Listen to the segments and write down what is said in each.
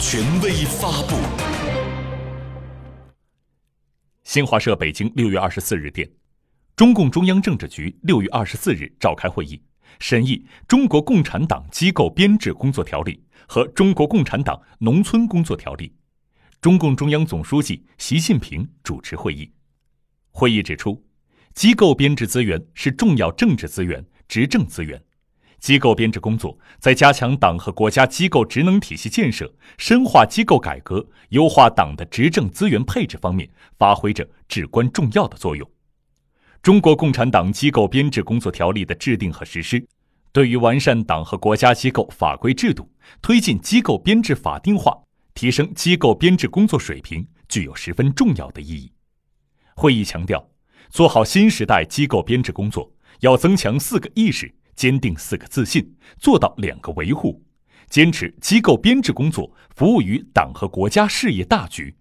权威发布。新华社北京六月二十四日电，中共中央政治局六月二十四日召开会议，审议《中国共产党机构编制工作条例》和《中国共产党农村工作条例》。中共中央总书记习近平主持会议。会议指出，机构编制资源是重要政治资源、执政资源。机构编制工作在加强党和国家机构职能体系建设、深化机构改革、优化党的执政资源配置方面发挥着至关重要的作用。中国共产党机构编制工作条例的制定和实施，对于完善党和国家机构法规制度、推进机构编制法定化、提升机构编制工作水平，具有十分重要的意义。会议强调，做好新时代机构编制工作，要增强四个意识。坚定四个自信，做到两个维护，坚持机构编制工作服务于党和国家事业大局，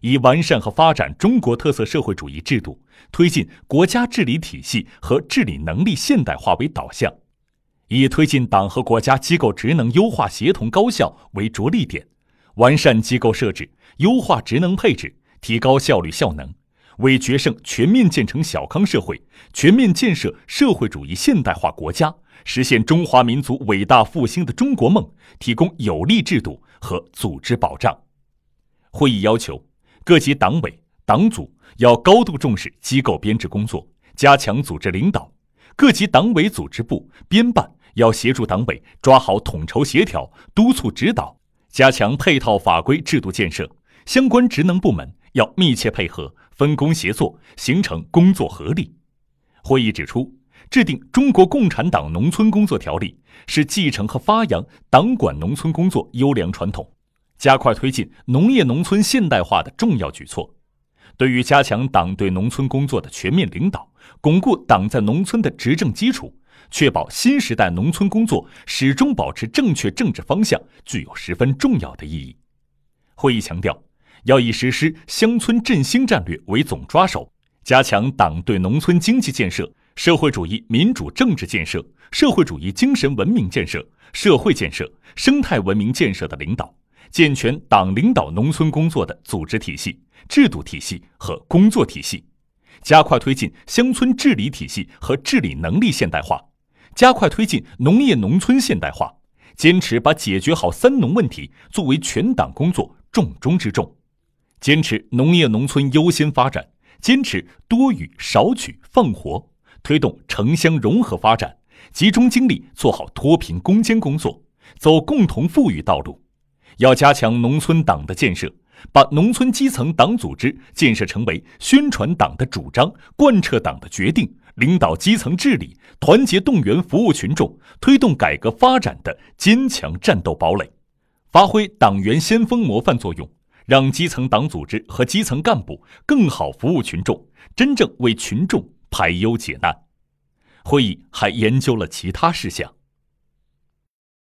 以完善和发展中国特色社会主义制度，推进国家治理体系和治理能力现代化为导向，以推进党和国家机构职能优化协同高效为着力点，完善机构设置，优化职能配置，提高效率效能。为决胜全面建成小康社会、全面建设社会主义现代化国家、实现中华民族伟大复兴的中国梦提供有力制度和组织保障。会议要求，各级党委党组要高度重视机构编制工作，加强组织领导；各级党委组织部编办要协助党委抓好统筹协调、督促指导，加强配套法规制度建设；相关职能部门要密切配合。分工协作，形成工作合力。会议指出，制定《中国共产党农村工作条例》是继承和发扬党管农村工作优良传统，加快推进农业农村现代化的重要举措。对于加强党对农村工作的全面领导，巩固党在农村的执政基础，确保新时代农村工作始终保持正确政治方向，具有十分重要的意义。会议强调。要以实施乡村振兴战略为总抓手，加强党对农村经济建设、社会主义民主政治建设、社会主义精神文明建设、社会建设、生态文明建设的领导，健全党领导农村工作的组织体系、制度体系和工作体系，加快推进乡村治理体系和治理能力现代化，加快推进农业农村现代化，坚持把解决好“三农”问题作为全党工作重中之重。坚持农业农村优先发展，坚持多育少取放活，推动城乡融合发展，集中精力做好脱贫攻坚工作，走共同富裕道路。要加强农村党的建设，把农村基层党组织建设成为宣传党的主张、贯彻党的决定、领导基层治理、团结动员服务群众、推动改革发展的坚强战斗堡垒，发挥党员先锋模范作用。让基层党组织和基层干部更好服务群众，真正为群众排忧解难。会议还研究了其他事项。